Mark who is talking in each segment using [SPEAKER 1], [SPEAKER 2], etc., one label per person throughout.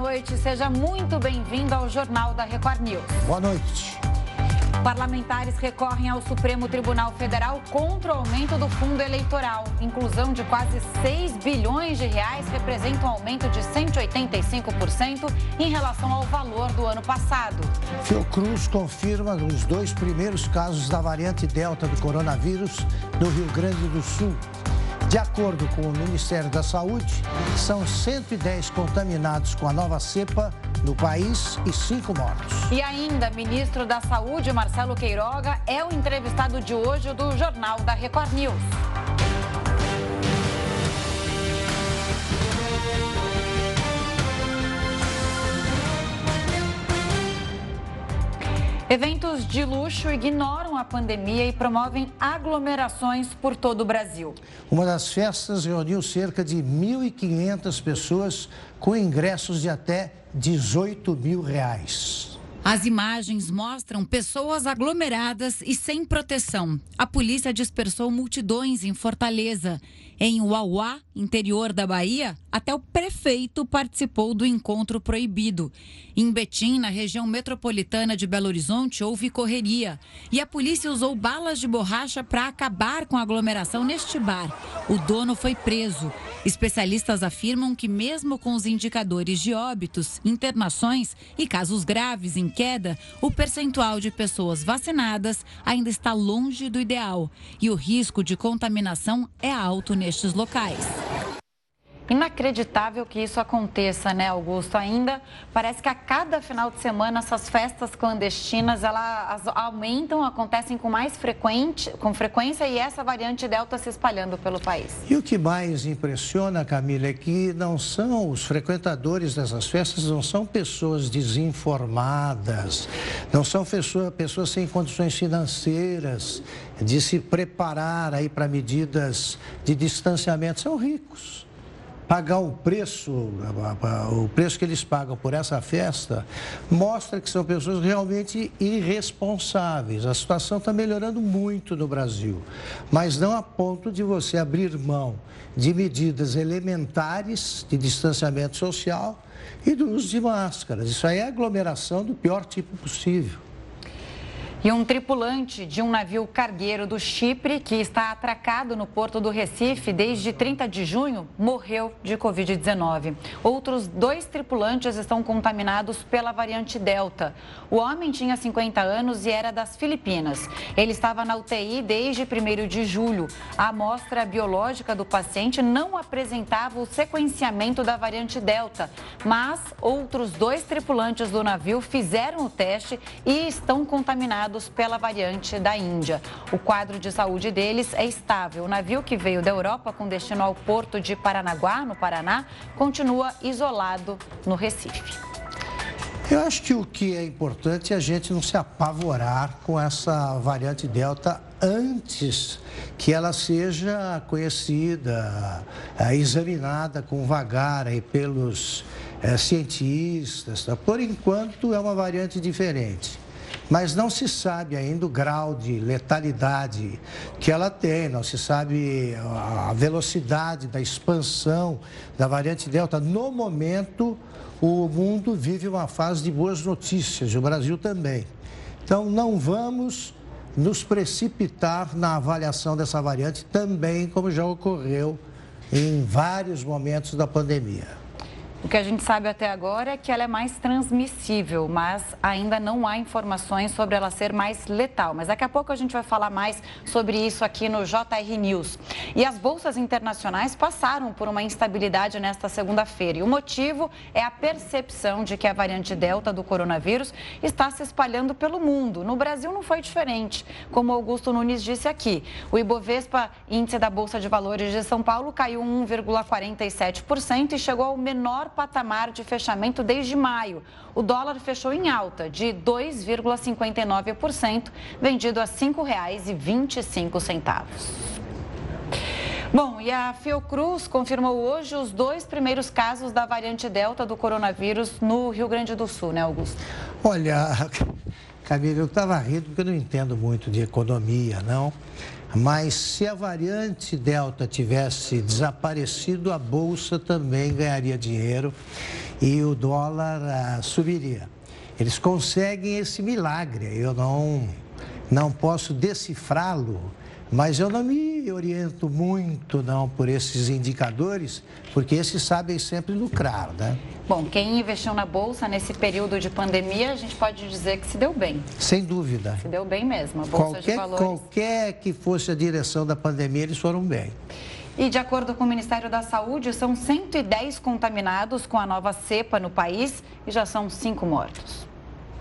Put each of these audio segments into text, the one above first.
[SPEAKER 1] noite. Seja muito bem-vindo ao Jornal da Record News.
[SPEAKER 2] Boa noite.
[SPEAKER 1] Parlamentares recorrem ao Supremo Tribunal Federal contra o aumento do fundo eleitoral. Inclusão de quase 6 bilhões de reais representa um aumento de 185% em relação ao valor do ano passado.
[SPEAKER 2] Fiocruz confirma os dois primeiros casos da variante Delta do coronavírus no Rio Grande do Sul. De acordo com o Ministério da Saúde, são 110 contaminados com a nova cepa no país e cinco mortos.
[SPEAKER 1] E ainda, ministro da Saúde, Marcelo Queiroga, é o entrevistado de hoje do Jornal da Record News. Eventos de luxo ignoram a pandemia e promovem aglomerações por todo o Brasil.
[SPEAKER 2] Uma das festas reuniu cerca de 1.500 pessoas com ingressos de até 18 mil reais.
[SPEAKER 1] As imagens mostram pessoas aglomeradas e sem proteção. A polícia dispersou multidões em Fortaleza. Em Uauá, interior da Bahia, até o prefeito participou do encontro proibido. Em Betim, na região metropolitana de Belo Horizonte, houve correria e a polícia usou balas de borracha para acabar com a aglomeração neste bar. O dono foi preso. Especialistas afirmam que, mesmo com os indicadores de óbitos, internações e casos graves em queda, o percentual de pessoas vacinadas ainda está longe do ideal e o risco de contaminação é alto nestes locais. Inacreditável que isso aconteça, né, Augusto? Ainda parece que a cada final de semana essas festas clandestinas elas aumentam, acontecem com mais frequente, com frequência e essa variante Delta se espalhando pelo país.
[SPEAKER 2] E o que mais impressiona, Camila, é que não são os frequentadores dessas festas, não são pessoas desinformadas, não são pessoas, pessoas sem condições financeiras de se preparar aí para medidas de distanciamento, são ricos pagar o preço, o preço que eles pagam por essa festa, mostra que são pessoas realmente irresponsáveis. A situação está melhorando muito no Brasil, mas não a ponto de você abrir mão de medidas elementares de distanciamento social e do uso de máscaras. Isso aí é aglomeração do pior tipo possível.
[SPEAKER 1] E um tripulante de um navio cargueiro do Chipre, que está atracado no porto do Recife desde 30 de junho, morreu de Covid-19. Outros dois tripulantes estão contaminados pela variante Delta. O homem tinha 50 anos e era das Filipinas. Ele estava na UTI desde 1 de julho. A amostra biológica do paciente não apresentava o sequenciamento da variante Delta, mas outros dois tripulantes do navio fizeram o teste e estão contaminados pela variante da Índia. O quadro de saúde deles é estável. O navio que veio da Europa com destino ao porto de Paranaguá, no Paraná, continua isolado no Recife.
[SPEAKER 2] Eu acho que o que é importante é a gente não se apavorar com essa variante Delta antes que ela seja conhecida, é, examinada com vagar aí pelos é, cientistas. Tá? Por enquanto, é uma variante diferente mas não se sabe ainda o grau de letalidade que ela tem, não se sabe a velocidade da expansão da variante Delta. No momento, o mundo vive uma fase de boas notícias, o Brasil também. Então, não vamos nos precipitar na avaliação dessa variante, também como já ocorreu em vários momentos da pandemia.
[SPEAKER 1] O que a gente sabe até agora é que ela é mais transmissível, mas ainda não há informações sobre ela ser mais letal. Mas daqui a pouco a gente vai falar mais sobre isso aqui no JR News. E as bolsas internacionais passaram por uma instabilidade nesta segunda-feira. E o motivo é a percepção de que a variante Delta do coronavírus está se espalhando pelo mundo. No Brasil não foi diferente. Como Augusto Nunes disse aqui, o Ibovespa, índice da Bolsa de Valores de São Paulo, caiu 1,47% e chegou ao menor patamar de fechamento desde maio. O dólar fechou em alta de 2,59%, vendido a R$ 5,25. Bom, e a Fiocruz confirmou hoje os dois primeiros casos da variante Delta do coronavírus no Rio Grande do Sul, né, Augusto?
[SPEAKER 2] Olha, Camila, eu estava rindo porque eu não entendo muito de economia, não. Mas se a variante Delta tivesse desaparecido, a Bolsa também ganharia dinheiro e o dólar ah, subiria. Eles conseguem esse milagre, eu não, não posso decifrá-lo, mas eu não me oriento muito não por esses indicadores, porque esses sabem sempre lucrar, né?
[SPEAKER 1] Bom, quem investiu na bolsa nesse período de pandemia, a gente pode dizer que se deu bem.
[SPEAKER 2] Sem dúvida.
[SPEAKER 1] Se deu bem mesmo. A bolsa
[SPEAKER 2] qualquer,
[SPEAKER 1] de valores.
[SPEAKER 2] Qualquer que fosse a direção da pandemia, eles foram bem.
[SPEAKER 1] E de acordo com o Ministério da Saúde, são 110 contaminados com a nova cepa no país e já são cinco mortos.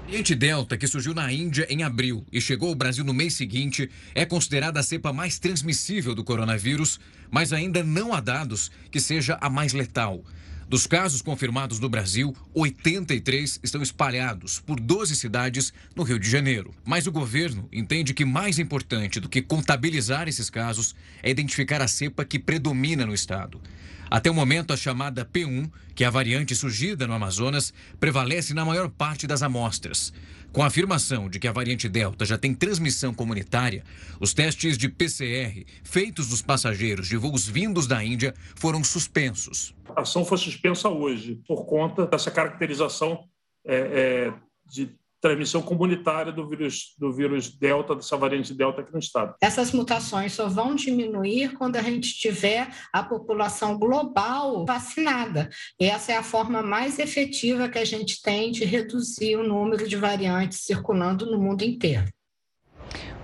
[SPEAKER 3] Variante Delta, que surgiu na Índia em abril e chegou ao Brasil no mês seguinte, é considerada a cepa mais transmissível do coronavírus, mas ainda não há dados que seja a mais letal. Dos casos confirmados no Brasil, 83 estão espalhados por 12 cidades no Rio de Janeiro. Mas o governo entende que mais importante do que contabilizar esses casos é identificar a cepa que predomina no estado. Até o momento, a chamada P1, que é a variante surgida no Amazonas, prevalece na maior parte das amostras. Com a afirmação de que a variante Delta já tem transmissão comunitária, os testes de PCR feitos nos passageiros de voos vindos da Índia foram suspensos.
[SPEAKER 4] A ação foi suspensa hoje por conta dessa caracterização é, é, de transmissão comunitária do vírus, do vírus Delta, dessa variante Delta aqui no estado.
[SPEAKER 5] Essas mutações só vão diminuir quando a gente tiver a população global vacinada. Essa é a forma mais efetiva que a gente tem de reduzir o número de variantes circulando no mundo inteiro.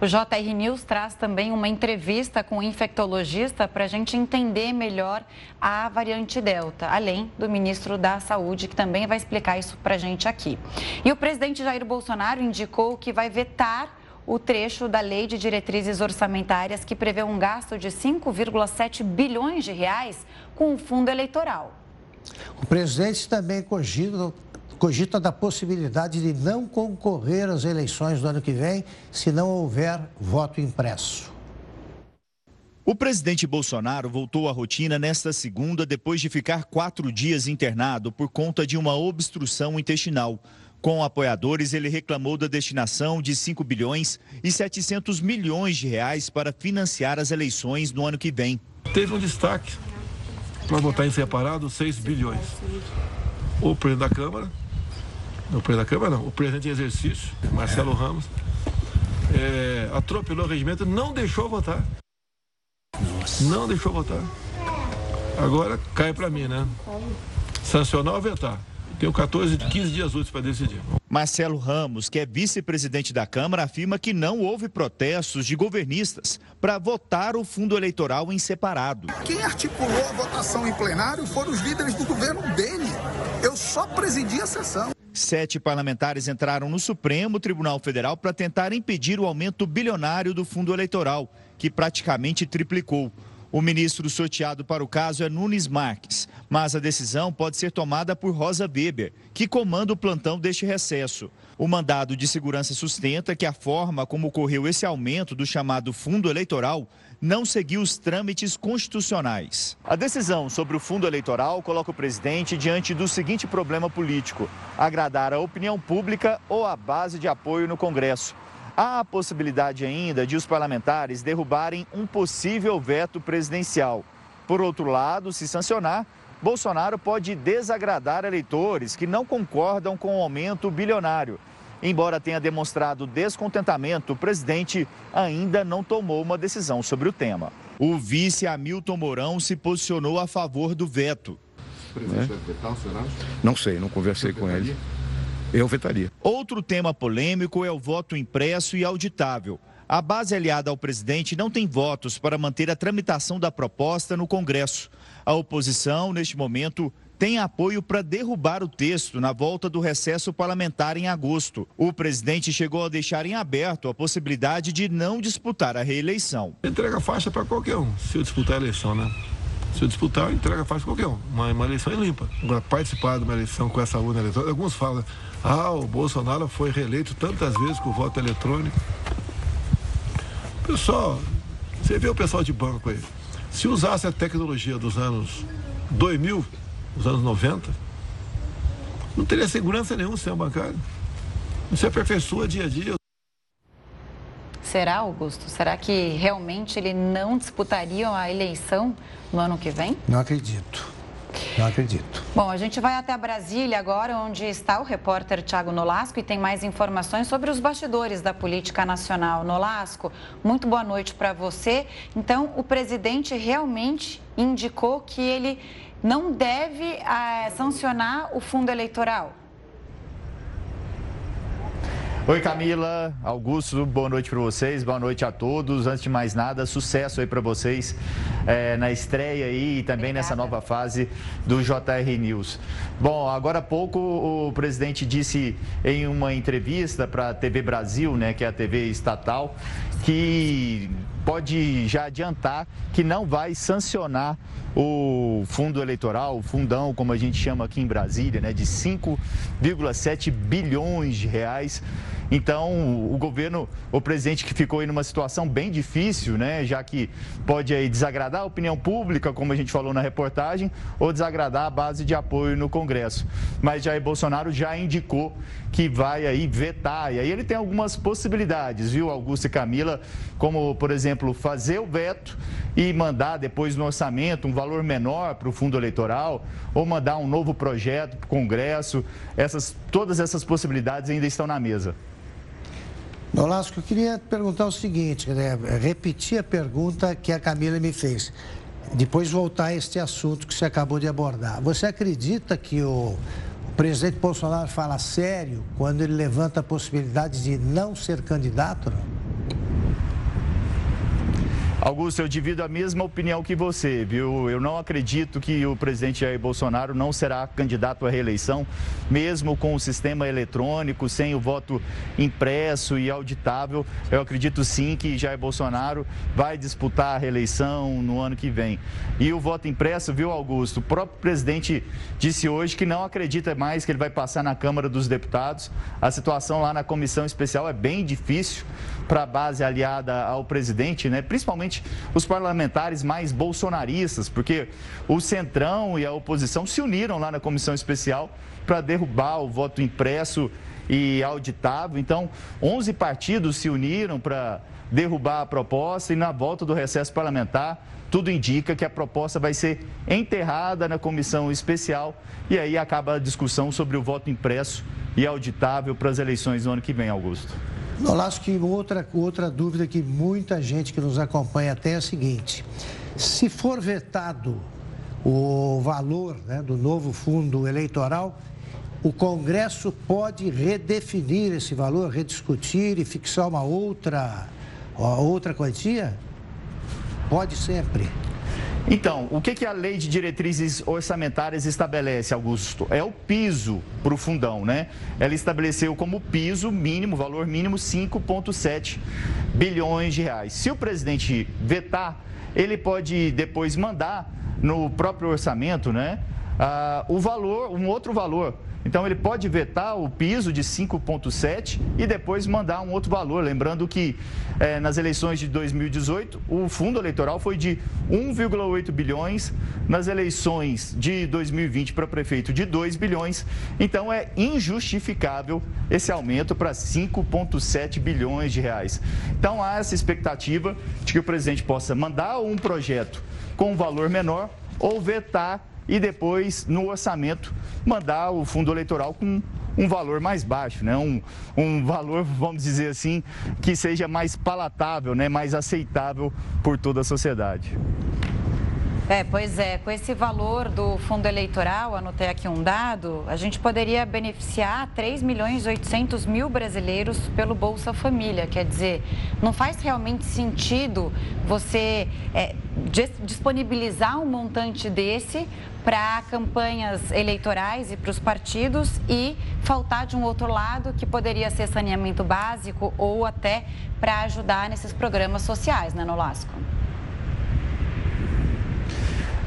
[SPEAKER 1] O JR News traz também uma entrevista com um infectologista para a gente entender melhor a variante Delta, além do ministro da Saúde, que também vai explicar isso para a gente aqui. E o presidente Jair Bolsonaro indicou que vai vetar o trecho da Lei de Diretrizes Orçamentárias que prevê um gasto de 5,7 bilhões de reais com o fundo eleitoral.
[SPEAKER 2] O presidente também cogita cogita da possibilidade de não concorrer às eleições do ano que vem se não houver voto impresso.
[SPEAKER 6] O presidente Bolsonaro voltou à rotina nesta segunda depois de ficar quatro dias internado por conta de uma obstrução intestinal. Com apoiadores, ele reclamou da destinação de 5 bilhões e 700 milhões de reais para financiar as eleições no ano que vem.
[SPEAKER 7] Teve um destaque para votar em separado 6 bilhões. O presidente da Câmara o presidente da Câmara não, o presidente em exercício, Marcelo Ramos, é, atropelou o regimento, não deixou votar. Nossa. Não deixou votar. Agora cai para mim, né? Sancionar ou vetar. Tenho 14, 15 dias úteis para decidir.
[SPEAKER 6] Marcelo Ramos, que é vice-presidente da Câmara, afirma que não houve protestos de governistas para votar o fundo eleitoral em separado.
[SPEAKER 8] Quem articulou a votação em plenário foram os líderes do governo dele. Eu só presidi a sessão.
[SPEAKER 6] Sete parlamentares entraram no Supremo Tribunal Federal para tentar impedir o aumento bilionário do fundo eleitoral, que praticamente triplicou. O ministro sorteado para o caso é Nunes Marques, mas a decisão pode ser tomada por Rosa Weber, que comanda o plantão deste recesso. O mandado de segurança sustenta que a forma como ocorreu esse aumento do chamado fundo eleitoral não seguiu os trâmites constitucionais. A decisão sobre o fundo eleitoral coloca o presidente diante do seguinte problema político: agradar a opinião pública ou a base de apoio no Congresso. Há a possibilidade ainda de os parlamentares derrubarem um possível veto presidencial. Por outro lado, se sancionar, Bolsonaro pode desagradar eleitores que não concordam com o aumento bilionário. Embora tenha demonstrado descontentamento, o presidente ainda não tomou uma decisão sobre o tema. O vice Hamilton Mourão se posicionou a favor do veto.
[SPEAKER 9] O presidente vai vetar, Não sei, não conversei com ele eu vetaria.
[SPEAKER 6] Outro tema polêmico é o voto impresso e auditável. A base aliada ao presidente não tem votos para manter a tramitação da proposta no Congresso. A oposição, neste momento, tem apoio para derrubar o texto na volta do recesso parlamentar em agosto. O presidente chegou a deixar em aberto a possibilidade de não disputar a reeleição.
[SPEAKER 7] Entrega faixa para qualquer um, se eu disputar a eleição, né? Se eu disputar, entrega faixa para qualquer um. Uma, uma eleição é limpa. Agora, participar de uma eleição com essa urna eletrônica, alguns falam, ah, o Bolsonaro foi reeleito tantas vezes com o voto eletrônico. Pessoal, você vê o pessoal de banco aí. Se usasse a tecnologia dos anos 2000, dos anos 90, não teria segurança nenhum sem bancário. Isso aperfeiçoa dia a dia.
[SPEAKER 1] Será, Augusto? Será que realmente ele não disputaria a eleição no ano que vem?
[SPEAKER 2] Não acredito. Não acredito.
[SPEAKER 1] Bom, a gente vai até Brasília agora, onde está o repórter Tiago Nolasco e tem mais informações sobre os bastidores da política nacional. Nolasco, muito boa noite para você. Então, o presidente realmente indicou que ele não deve é, sancionar o fundo eleitoral.
[SPEAKER 6] Oi Camila, Augusto, boa noite para vocês, boa noite a todos. Antes de mais nada, sucesso aí para vocês é, na estreia aí e também Obrigada. nessa nova fase do JR News. Bom, agora há pouco o presidente disse em uma entrevista para a TV Brasil, né, que é a TV estatal, que pode já adiantar que não vai sancionar o fundo eleitoral, o fundão, como a gente chama aqui em Brasília, né, de 5,7 bilhões de reais então, o governo, o presidente que ficou aí numa situação bem difícil, né, já que pode aí desagradar a opinião pública, como a gente falou na reportagem, ou desagradar a base de apoio no Congresso. Mas Jair Bolsonaro já indicou que vai aí vetar. E aí ele tem algumas possibilidades, viu, Augusto e Camila, como, por exemplo, fazer o veto e mandar depois no orçamento um valor menor para o fundo eleitoral, ou mandar um novo projeto para o Congresso. Essas, todas essas possibilidades ainda estão na mesa.
[SPEAKER 2] Nolasco, eu queria perguntar o seguinte, né? repetir a pergunta que a Camila me fez, depois voltar a este assunto que você acabou de abordar. Você acredita que o presidente Bolsonaro fala sério quando ele levanta a possibilidade de não ser candidato? Não?
[SPEAKER 6] Augusto, eu divido a mesma opinião que você, viu? Eu não acredito que o presidente Jair Bolsonaro não será candidato à reeleição, mesmo com o sistema eletrônico, sem o voto impresso e auditável. Eu acredito sim que Jair Bolsonaro vai disputar a reeleição no ano que vem. E o voto impresso, viu, Augusto? O próprio presidente disse hoje que não acredita mais que ele vai passar na Câmara dos Deputados. A situação lá na comissão especial é bem difícil para a base aliada ao presidente, né? principalmente os parlamentares mais bolsonaristas, porque o Centrão e a oposição se uniram lá na comissão especial para derrubar o voto impresso e auditável. Então, 11 partidos se uniram para derrubar a proposta e na volta do recesso parlamentar, tudo indica que a proposta vai ser enterrada na comissão especial e aí acaba a discussão sobre o voto impresso e auditável para as eleições no ano que vem, Augusto.
[SPEAKER 2] Acho que outra, outra dúvida que muita gente que nos acompanha tem é a seguinte: se for vetado o valor né, do novo fundo eleitoral, o Congresso pode redefinir esse valor, rediscutir e fixar uma outra, outra quantia? Pode sempre.
[SPEAKER 6] Então, o que, que a lei de diretrizes orçamentárias estabelece, Augusto? É o piso para o fundão, né? Ela estabeleceu como piso mínimo, valor mínimo, 5,7 bilhões de reais. Se o presidente vetar, ele pode depois mandar no próprio orçamento, né? Uh, o valor, um outro valor então ele pode vetar o piso de 5,7 e depois mandar um outro valor. Lembrando que é, nas eleições de 2018 o fundo eleitoral foi de 1,8 bilhões, nas eleições de 2020 para prefeito de 2 bilhões. Então é injustificável esse aumento para 5,7 bilhões de reais. Então há essa expectativa de que o presidente possa mandar um projeto com um valor menor ou vetar e depois, no orçamento, mandar o fundo eleitoral com um valor mais baixo, né? um, um valor, vamos dizer assim, que seja mais palatável, né? mais aceitável por toda a sociedade.
[SPEAKER 1] É, pois é, com esse valor do fundo eleitoral, anotei aqui um dado, a gente poderia beneficiar 3 milhões e 800 mil brasileiros pelo Bolsa Família. Quer dizer, não faz realmente sentido você é, disponibilizar um montante desse para campanhas eleitorais e para os partidos e faltar de um outro lado que poderia ser saneamento básico ou até para ajudar nesses programas sociais, né, Nolasco?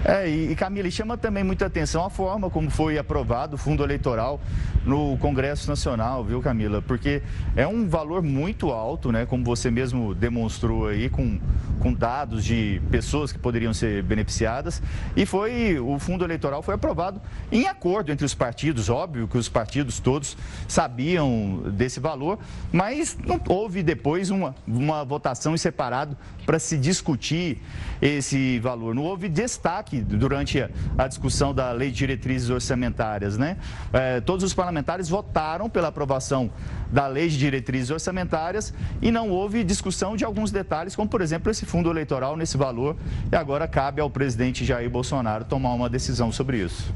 [SPEAKER 6] É, e Camila, e chama também muita atenção a forma como foi aprovado o fundo eleitoral no Congresso Nacional, viu, Camila? Porque é um valor muito alto, né? Como você mesmo demonstrou aí, com, com dados de pessoas que poderiam ser beneficiadas. E foi, o fundo eleitoral foi aprovado em acordo entre os partidos, óbvio que os partidos todos sabiam desse valor, mas não houve depois uma, uma votação em separado para se discutir esse valor. Não houve destaque durante a discussão da Lei de Diretrizes Orçamentárias, né? É, todos os parlamentares votaram pela aprovação da Lei de Diretrizes Orçamentárias e não houve discussão de alguns detalhes, como, por exemplo, esse fundo eleitoral nesse valor. E agora cabe ao presidente Jair Bolsonaro tomar uma decisão sobre isso.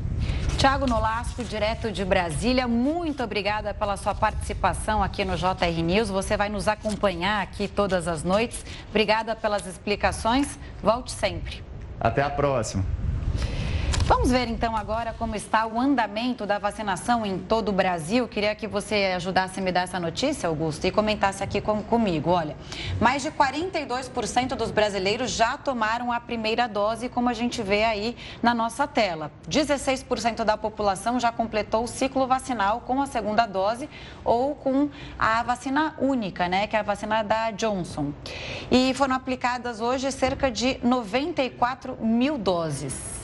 [SPEAKER 1] Tiago Nolasco, direto de Brasília, muito obrigada pela sua participação aqui no JR News. Você vai nos acompanhar aqui todas as noites. Obrigada pelas explicações. Volte sempre.
[SPEAKER 6] Até a próxima.
[SPEAKER 1] Vamos ver então agora como está o andamento da vacinação em todo o Brasil. Queria que você ajudasse a me dar essa notícia, Augusto, e comentasse aqui com, comigo. Olha, mais de 42% dos brasileiros já tomaram a primeira dose, como a gente vê aí na nossa tela. 16% da população já completou o ciclo vacinal com a segunda dose ou com a vacina única, né, que é a vacina da Johnson. E foram aplicadas hoje cerca de 94 mil doses.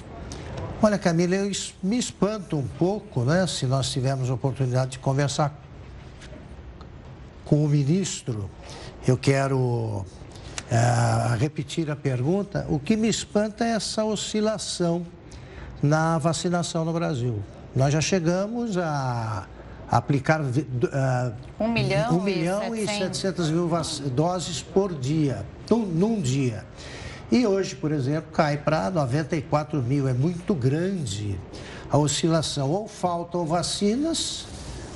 [SPEAKER 2] Olha, Camila, eu me espanto um pouco, né? Se nós tivermos a oportunidade de conversar com o ministro, eu quero uh, repetir a pergunta. O que me espanta é essa oscilação na vacinação no Brasil. Nós já chegamos a aplicar uh,
[SPEAKER 1] um milhão,
[SPEAKER 2] um milhão e, 700 mil doses por dia, num, num dia. E hoje, por exemplo, cai para 94 mil. É muito grande a oscilação. Ou faltam vacinas,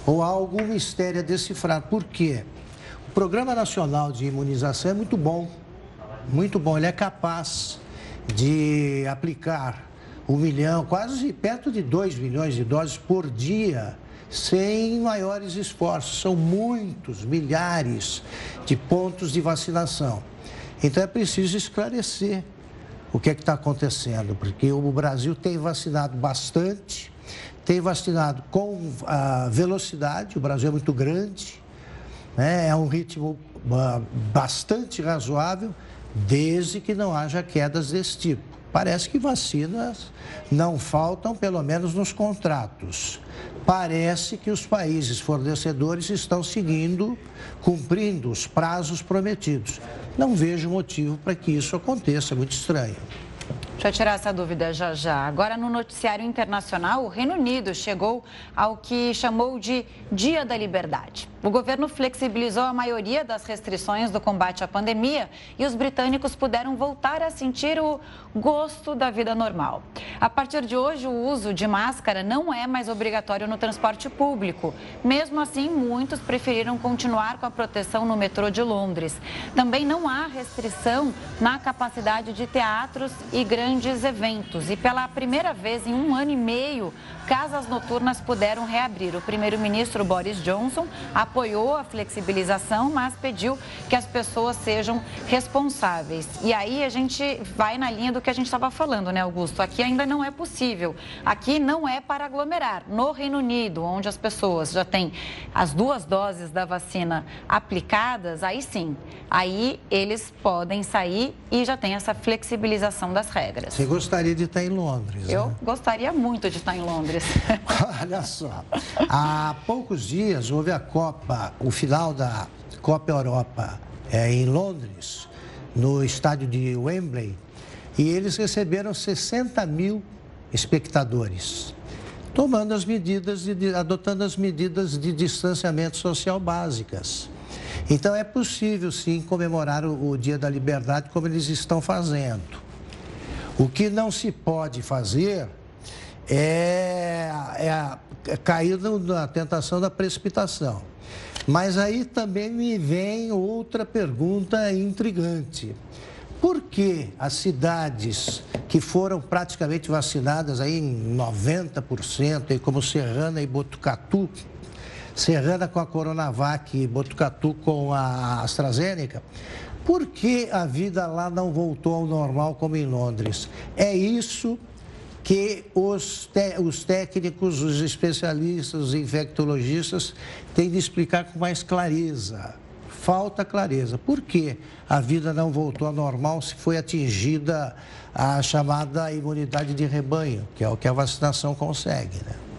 [SPEAKER 2] ou há algum mistério a decifrar. Por quê? O Programa Nacional de Imunização é muito bom. Muito bom. Ele é capaz de aplicar um milhão, quase perto de 2 milhões de doses por dia, sem maiores esforços. São muitos, milhares de pontos de vacinação. Então é preciso esclarecer o que é que está acontecendo, porque o Brasil tem vacinado bastante, tem vacinado com a velocidade, o Brasil é muito grande, né? é um ritmo ah, bastante razoável, desde que não haja quedas desse tipo. Parece que vacinas não faltam, pelo menos nos contratos. Parece que os países fornecedores estão seguindo, cumprindo os prazos prometidos. Não vejo motivo para que isso aconteça, é muito estranho.
[SPEAKER 1] Deixa eu tirar essa dúvida já já. Agora, no noticiário internacional, o Reino Unido chegou ao que chamou de Dia da Liberdade. O governo flexibilizou a maioria das restrições do combate à pandemia e os britânicos puderam voltar a sentir o gosto da vida normal. A partir de hoje, o uso de máscara não é mais obrigatório no transporte público. Mesmo assim, muitos preferiram continuar com a proteção no metrô de Londres. Também não há restrição na capacidade de teatros e grandes eventos. E pela primeira vez em um ano e meio, casas noturnas puderam reabrir. O primeiro-ministro Boris Johnson apoiou a flexibilização, mas pediu que as pessoas sejam responsáveis. E aí a gente vai na linha do que a gente estava falando, né, Augusto? Aqui ainda não é possível. Aqui não é para aglomerar. No Reino Unido, onde as pessoas já têm as duas doses da vacina aplicadas, aí sim, aí eles podem sair e já tem essa flexibilização das regras.
[SPEAKER 2] Você gostaria de estar em Londres?
[SPEAKER 1] Eu
[SPEAKER 2] né?
[SPEAKER 1] gostaria muito de estar em Londres.
[SPEAKER 2] Olha só, há poucos dias houve a Copa, o final da Copa Europa é, em Londres, no estádio de Wembley, e eles receberam 60 mil espectadores, tomando as medidas, de, adotando as medidas de distanciamento social básicas. Então é possível sim comemorar o, o Dia da Liberdade como eles estão fazendo. O que não se pode fazer é, é, é cair na tentação da precipitação. Mas aí também me vem outra pergunta intrigante. Por que as cidades que foram praticamente vacinadas aí em 90%, como Serrana e Botucatu, Serrana com a Coronavac e Botucatu com a AstraZeneca, por que a vida lá não voltou ao normal como em Londres? É isso que os, os técnicos, os especialistas, os infectologistas têm de explicar com mais clareza. Falta clareza. Por que a vida não voltou ao normal se foi atingida a chamada imunidade de rebanho, que é o que a vacinação consegue, né?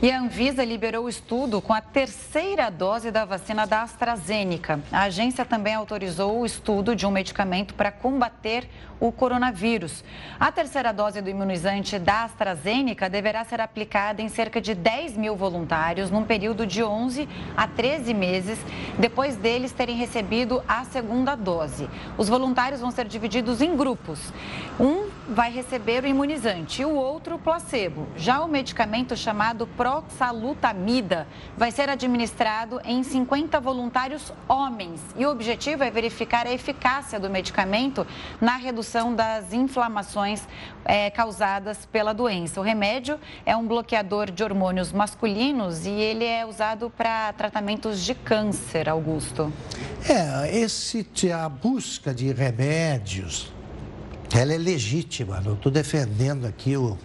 [SPEAKER 1] E a Anvisa liberou o estudo com a terceira dose da vacina da AstraZeneca. A agência também autorizou o estudo de um medicamento para combater o coronavírus. A terceira dose do imunizante da AstraZeneca deverá ser aplicada em cerca de 10 mil voluntários num período de 11 a 13 meses, depois deles terem recebido a segunda dose. Os voluntários vão ser divididos em grupos. Um vai receber o imunizante e o outro o placebo. Já o medicamento chamado proxalutamida vai ser administrado em 50 voluntários homens e o objetivo é verificar a eficácia do medicamento na redução das inflamações é, causadas pela doença. O remédio é um bloqueador de hormônios masculinos e ele é usado para tratamentos de câncer, Augusto.
[SPEAKER 2] É, esse, a busca de remédios, ela é legítima. Não estou defendendo aqui o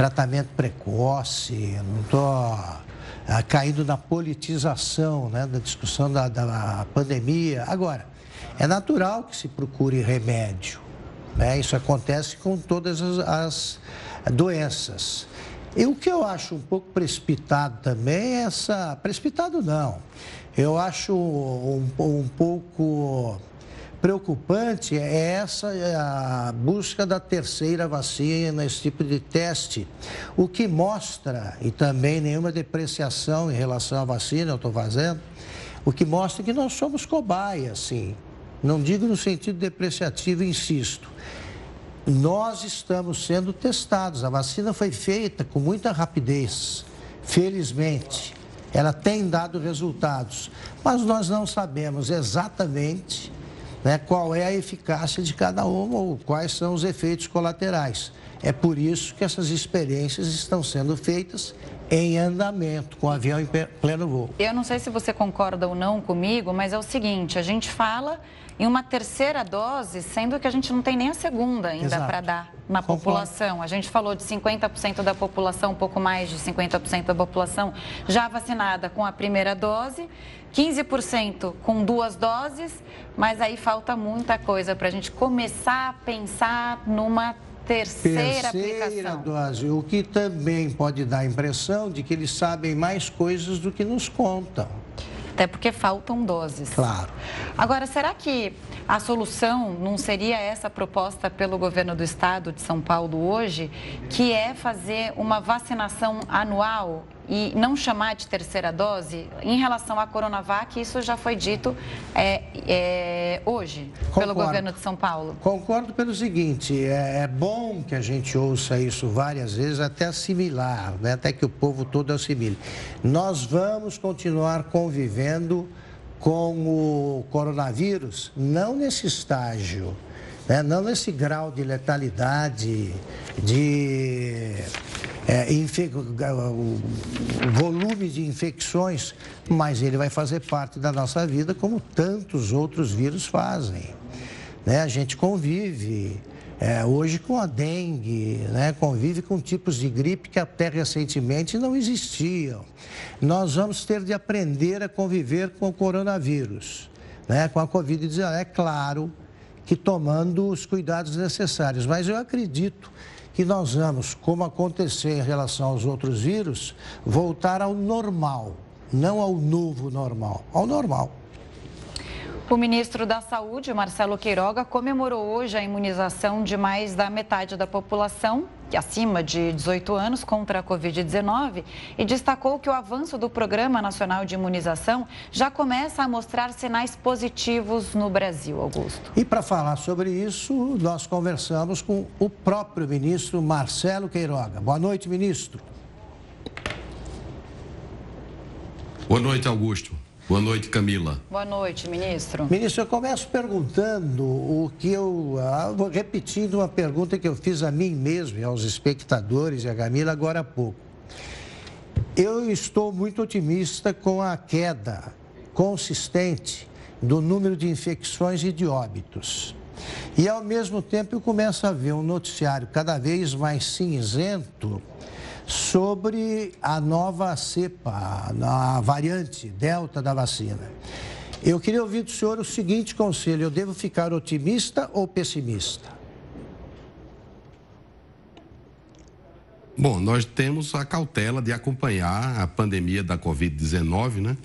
[SPEAKER 2] tratamento precoce, não estou ah, caindo na politização né, da discussão da, da pandemia. Agora, é natural que se procure remédio. Né? Isso acontece com todas as, as doenças. E o que eu acho um pouco precipitado também é essa. Precipitado não. Eu acho um, um pouco preocupante é essa é a busca da terceira vacina, esse tipo de teste. O que mostra, e também nenhuma depreciação em relação à vacina, eu estou fazendo, o que mostra que nós somos cobaias, sim. Não digo no sentido depreciativo, insisto. Nós estamos sendo testados. A vacina foi feita com muita rapidez, felizmente. Ela tem dado resultados, mas nós não sabemos exatamente né, qual é a eficácia de cada uma ou quais são os efeitos colaterais. É por isso que essas experiências estão sendo feitas em andamento, com o avião em pleno voo.
[SPEAKER 1] Eu não sei se você concorda ou não comigo, mas é o seguinte: a gente fala em uma terceira dose, sendo que a gente não tem nem a segunda ainda para dar na Concordo. população. A gente falou de 50% da população, um pouco mais de 50% da população já vacinada com a primeira dose, 15% com duas doses, mas aí falta muita coisa para a gente começar a pensar numa terceira, terceira aplicação.
[SPEAKER 2] dose, o que também pode dar a impressão de que eles sabem mais coisas do que nos contam
[SPEAKER 1] até porque faltam doses.
[SPEAKER 2] Claro.
[SPEAKER 1] Agora, será que a solução não seria essa proposta pelo governo do estado de São Paulo hoje, que é fazer uma vacinação anual e não chamar de terceira dose, em relação à Coronavac, isso já foi dito é, é, hoje Concordo. pelo governo de São Paulo.
[SPEAKER 2] Concordo pelo seguinte, é, é, bom que a gente ouça isso várias vezes até assimilar, né? até que o povo todo assimile. Nós vamos continuar convivendo com o coronavírus, não nesse estágio, né? não nesse grau de letalidade, de é, o volume de infecções, mas ele vai fazer parte da nossa vida como tantos outros vírus fazem. Né? A gente convive é, hoje com a dengue, né? convive com tipos de gripe que até recentemente não existiam. Nós vamos ter de aprender a conviver com o coronavírus, né? com a Covid-19. É claro que tomando os cuidados necessários, mas eu acredito que nós vamos, como aconteceu em relação aos outros vírus, voltar ao normal, não ao novo normal, ao normal.
[SPEAKER 1] O ministro da Saúde, Marcelo Queiroga, comemorou hoje a imunização de mais da metade da população acima de 18 anos contra a Covid-19 e destacou que o avanço do Programa Nacional de Imunização já começa a mostrar sinais positivos no Brasil, Augusto.
[SPEAKER 2] E para falar sobre isso, nós conversamos com o próprio ministro Marcelo Queiroga. Boa noite, ministro.
[SPEAKER 10] Boa noite, Augusto. Boa noite, Camila.
[SPEAKER 1] Boa noite, ministro.
[SPEAKER 2] Ministro, eu começo perguntando o que eu. Ah, repetindo uma pergunta que eu fiz a mim mesmo e aos espectadores e a Camila agora há pouco. Eu estou muito otimista com a queda consistente do número de infecções e de óbitos. E ao mesmo tempo eu começo a ver um noticiário cada vez mais cinzento sobre a nova cepa, a variante delta da vacina. Eu queria ouvir do senhor o seguinte conselho: eu devo ficar otimista ou pessimista?
[SPEAKER 10] Bom, nós temos a cautela de acompanhar a pandemia da Covid-19, né?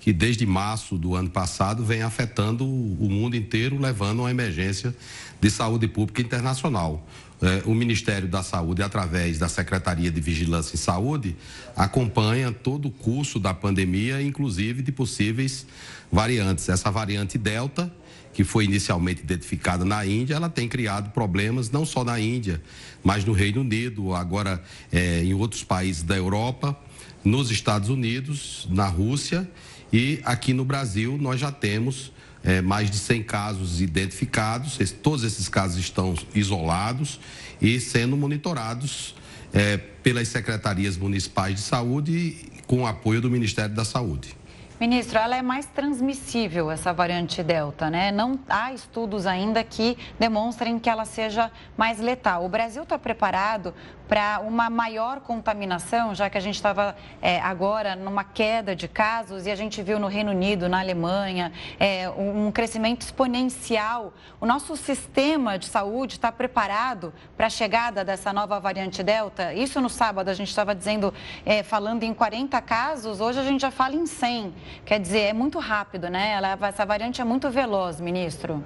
[SPEAKER 10] Que desde março do ano passado vem afetando o mundo inteiro, levando a uma emergência de saúde pública internacional. É, o Ministério da Saúde, através da Secretaria de Vigilância em Saúde, acompanha todo o curso da pandemia, inclusive de possíveis variantes. Essa variante Delta, que foi inicialmente identificada na Índia, ela tem criado problemas não só na Índia, mas no Reino Unido, agora é, em outros países da Europa, nos Estados Unidos, na Rússia e aqui no Brasil nós já temos é, mais de 100 casos identificados. Todos esses casos estão isolados e sendo monitorados é, pelas secretarias municipais de saúde com o apoio do Ministério da Saúde.
[SPEAKER 1] Ministro, ela é mais transmissível, essa variante Delta, né? Não há estudos ainda que demonstrem que ela seja mais letal. O Brasil está preparado para uma maior contaminação, já que a gente estava é, agora numa queda de casos e a gente viu no Reino Unido, na Alemanha, é, um crescimento exponencial. O nosso sistema de saúde está preparado para a chegada dessa nova variante Delta? Isso no sábado a gente estava dizendo, é, falando em 40 casos, hoje a gente já fala em 100. Quer dizer, é muito rápido, né? Ela, essa variante é muito veloz, ministro.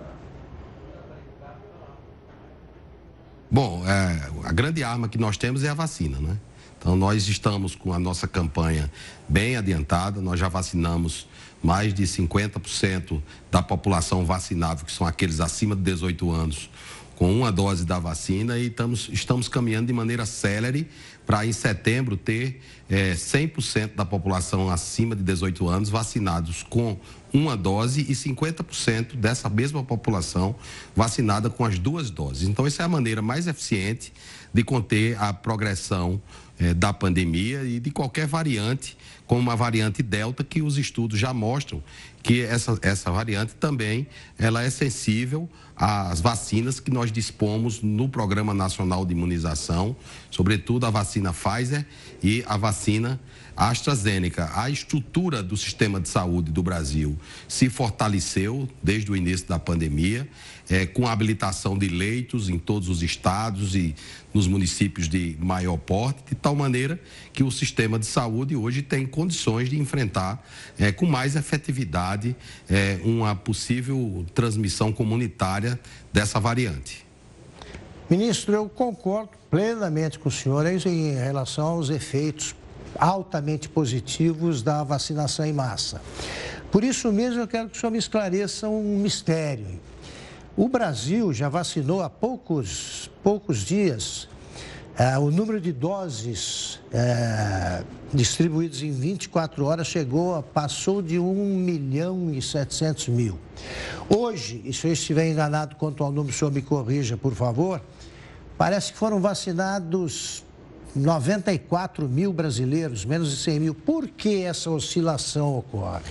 [SPEAKER 10] Bom, é, a grande arma que nós temos é a vacina, né? Então, nós estamos com a nossa campanha bem adiantada, nós já vacinamos mais de 50% da população vacinável, que são aqueles acima de 18 anos, com uma dose da vacina e estamos, estamos caminhando de maneira célere para, em setembro, ter é, 100% da população acima de 18 anos vacinados com uma dose e 50% dessa mesma população vacinada com as duas doses. Então, essa é a maneira mais eficiente de conter a progressão é, da pandemia e de qualquer variante, como a variante Delta, que os estudos já mostram que essa, essa variante também ela é sensível às vacinas que nós dispomos no Programa Nacional de Imunização, sobretudo a vacina Pfizer e a vacina AstraZeneca. A estrutura do sistema de saúde do Brasil se fortaleceu desde o início da pandemia é, com a habilitação de leitos em todos os estados e nos municípios de maior porte, de tal maneira que o sistema de saúde hoje tem condições de enfrentar é, com mais efetividade é, uma possível transmissão comunitária dessa variante.
[SPEAKER 2] Ministro, eu concordo plenamente com o senhor em relação aos efeitos altamente positivos da vacinação em massa. Por isso mesmo, eu quero que o senhor me esclareça um mistério. O Brasil já vacinou há poucos, poucos dias é, o número de doses é, distribuídas em 24 horas chegou, passou de 1 milhão e 700 mil. Hoje, e se eu estiver enganado quanto ao número, o senhor me corrija, por favor, parece que foram vacinados 94 mil brasileiros, menos de 100 mil. Por que essa oscilação ocorre?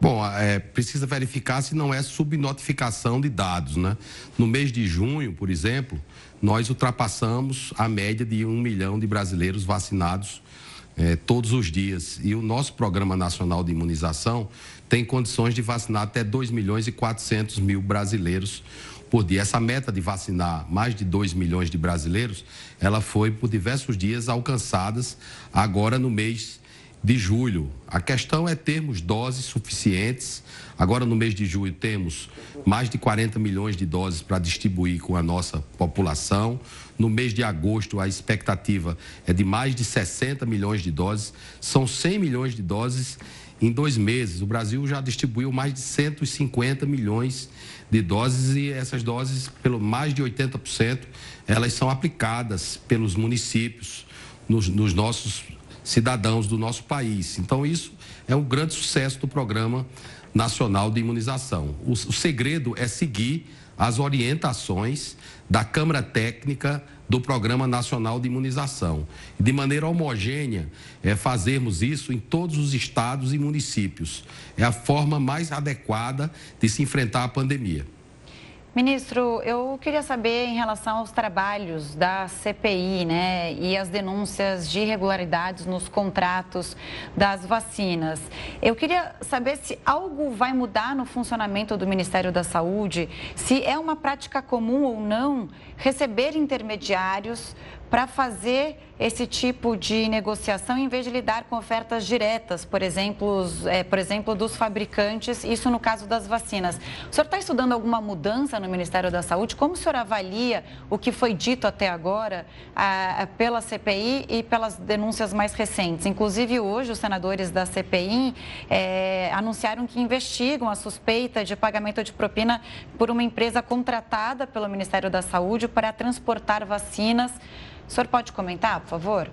[SPEAKER 10] Bom, é, precisa verificar se não é subnotificação de dados, né? No mês de junho, por exemplo, nós ultrapassamos a média de um milhão de brasileiros vacinados é, todos os dias. E o nosso Programa Nacional de Imunização tem condições de vacinar até 2 milhões e 400 mil brasileiros por dia. Essa meta de vacinar mais de 2 milhões de brasileiros, ela foi por diversos dias alcançadas agora no mês de julho. A questão é termos doses suficientes. Agora, no mês de julho, temos mais de 40 milhões de doses para distribuir com a nossa população. No mês de agosto, a expectativa é de mais de 60 milhões de doses. São 100 milhões de doses em dois meses. O Brasil já distribuiu mais de 150 milhões de doses e essas doses, pelo mais de 80%, elas são aplicadas pelos municípios nos, nos nossos cidadãos do nosso país. Então, isso é um grande sucesso do Programa Nacional de Imunização. O, o segredo é seguir as orientações da Câmara Técnica do Programa Nacional de Imunização. De maneira homogênea, é, fazermos isso em todos os estados e municípios. É a forma mais adequada de se enfrentar a pandemia.
[SPEAKER 1] Ministro, eu queria saber em relação aos trabalhos da CPI, né, e as denúncias de irregularidades nos contratos das vacinas. Eu queria saber se algo vai mudar no funcionamento do Ministério da Saúde, se é uma prática comum ou não receber intermediários para fazer esse tipo de negociação em vez de lidar com ofertas diretas, por exemplo, é, por exemplo, dos fabricantes, isso no caso das vacinas. O senhor está estudando alguma mudança no Ministério da Saúde? Como o senhor avalia o que foi dito até agora pela CPI e pelas denúncias mais recentes? Inclusive, hoje, os senadores da CPI é, anunciaram que investigam a suspeita de pagamento de propina por uma empresa contratada pelo Ministério da Saúde para transportar vacinas o senhor pode comentar, por favor?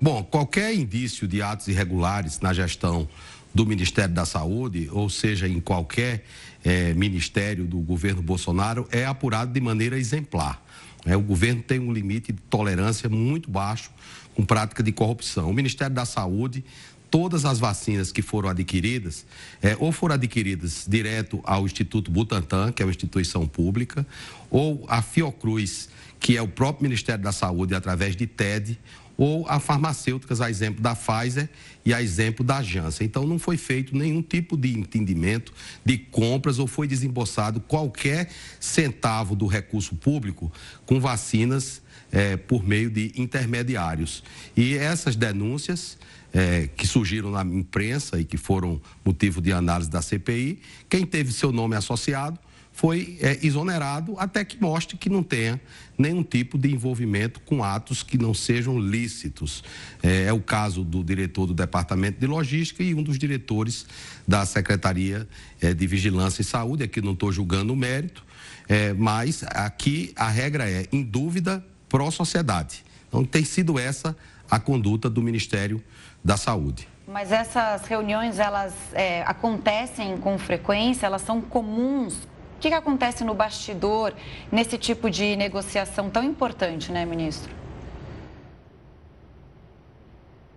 [SPEAKER 10] Bom, qualquer indício de atos irregulares na gestão do Ministério da Saúde, ou seja, em qualquer é, ministério do governo Bolsonaro, é apurado de maneira exemplar. É, o governo tem um limite de tolerância muito baixo com prática de corrupção. O Ministério da Saúde todas as vacinas que foram adquiridas, é, ou foram adquiridas direto ao Instituto Butantan, que é uma instituição pública, ou a Fiocruz, que é o próprio Ministério da Saúde, através de TED, ou a farmacêuticas, a exemplo da Pfizer e a exemplo da Janssen. Então, não foi feito nenhum tipo de entendimento de compras ou foi desembolsado qualquer centavo do recurso público com vacinas é, por meio de intermediários. E essas denúncias é, que surgiram na imprensa e que foram motivo de análise da CPI, quem teve seu nome associado foi é, exonerado até que mostre que não tenha nenhum tipo de envolvimento com atos que não sejam lícitos. É, é, o caso do diretor do Departamento de Logística e um dos diretores da Secretaria é, de Vigilância e Saúde. Aqui não estou julgando o mérito, é, mas aqui a regra é, em dúvida, pró-sociedade. Então, tem sido essa a conduta do Ministério da saúde.
[SPEAKER 1] Mas essas reuniões, elas é, acontecem com frequência, elas são comuns. O que, que acontece no bastidor nesse tipo de negociação tão importante, né, ministro?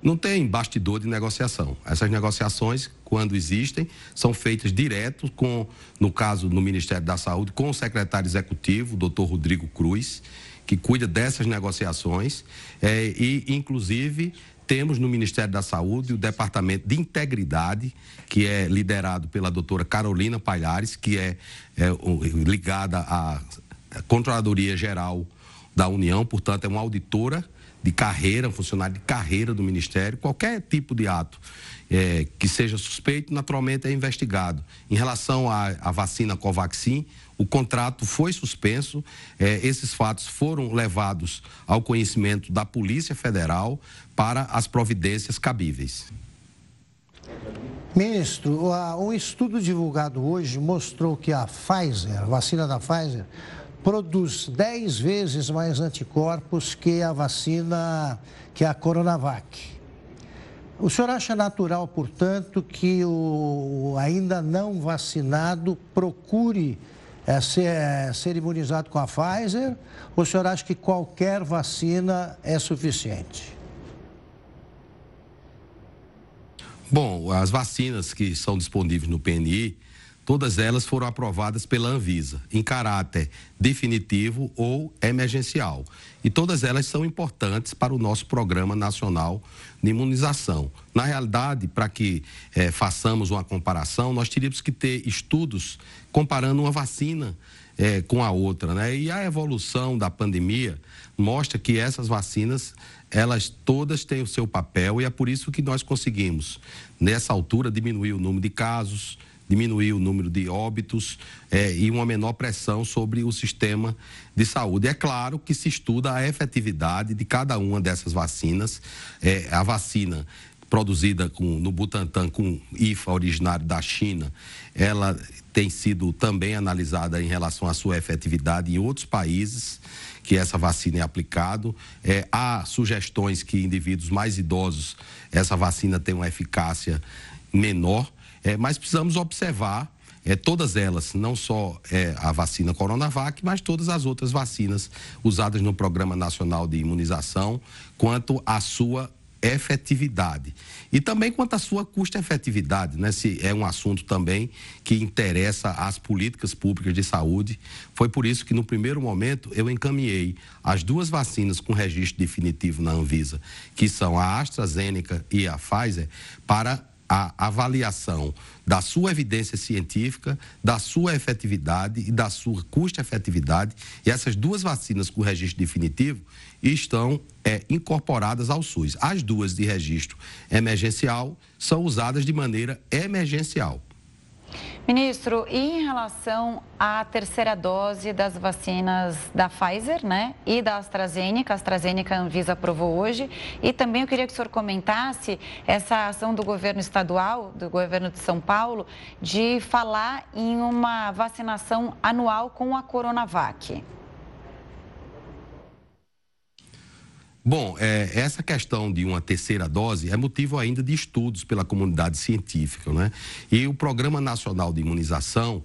[SPEAKER 10] Não tem bastidor de negociação. Essas negociações, quando existem, são feitas direto com, no caso, no Ministério da Saúde, com o secretário executivo, o doutor Rodrigo Cruz, que cuida dessas negociações, é, e, inclusive, temos no Ministério da Saúde o Departamento de Integridade, que é liderado pela doutora Carolina Palhares, que é, é ligada à Controladoria Geral da União, portanto, é uma auditora de carreira, um funcionário de carreira do Ministério. Qualquer tipo de ato é, que seja suspeito, naturalmente é investigado. Em relação à, vacina Covaxin, o contrato foi suspenso, é, esses fatos foram levados ao conhecimento da Polícia Federal para as providências cabíveis.
[SPEAKER 2] Ministro, um estudo divulgado hoje mostrou que a Pfizer, a vacina da Pfizer, produz 10 vezes mais anticorpos que a vacina, que a Coronavac. O senhor acha natural, portanto, que o ainda não vacinado procure é, ser, é, ser imunizado com a Pfizer? Ou o senhor acha que qualquer vacina é suficiente?
[SPEAKER 10] Bom, as vacinas que são disponíveis no PNI, todas elas foram aprovadas pela Anvisa, em caráter definitivo ou emergencial. E todas elas são importantes para o nosso Programa Nacional de Imunização. Na realidade, para que é, façamos uma comparação, nós teríamos que ter estudos comparando uma vacina é, com a outra. Né? E a evolução da pandemia mostra que essas vacinas, elas todas têm o seu papel e é por isso que nós conseguimos, nessa altura, diminuir o número de casos, diminuir o número de óbitos é, e uma menor pressão sobre o sistema de saúde. É claro que se estuda a efetividade de cada uma dessas vacinas. É, a vacina produzida com, no Butantan com IFA originário da China, ela tem sido também analisada em relação à sua efetividade em outros países que essa vacina é aplicado. É, há sugestões que indivíduos mais idosos essa vacina tem uma eficácia menor, é, mas precisamos observar é, todas elas, não só é, a vacina Coronavac, mas todas as outras vacinas usadas no Programa Nacional de Imunização, quanto à sua efetividade. E também quanto à sua custo-efetividade, né? Se é um assunto também que interessa às políticas públicas de saúde. Foi por isso que, no primeiro momento, eu encaminhei as duas vacinas com registro definitivo na Anvisa, que são a AstraZeneca e a Pfizer, para a avaliação da sua evidência científica, da sua efetividade e da sua custo-efetividade. E essas duas vacinas com registro definitivo estão é, incorporadas ao SUS. As duas de registro emergencial são usadas de maneira emergencial.
[SPEAKER 1] Ministro, em relação à terceira dose das vacinas da Pfizer, né, e da AstraZeneca, a AstraZeneca Anvisa aprovou hoje, e também eu queria que o senhor comentasse essa ação do governo estadual, do governo de São Paulo, de falar em uma vacinação anual com a Coronavac.
[SPEAKER 10] Bom, é, essa questão de uma terceira dose é motivo ainda de estudos pela comunidade científica, né? E o Programa Nacional de Imunização,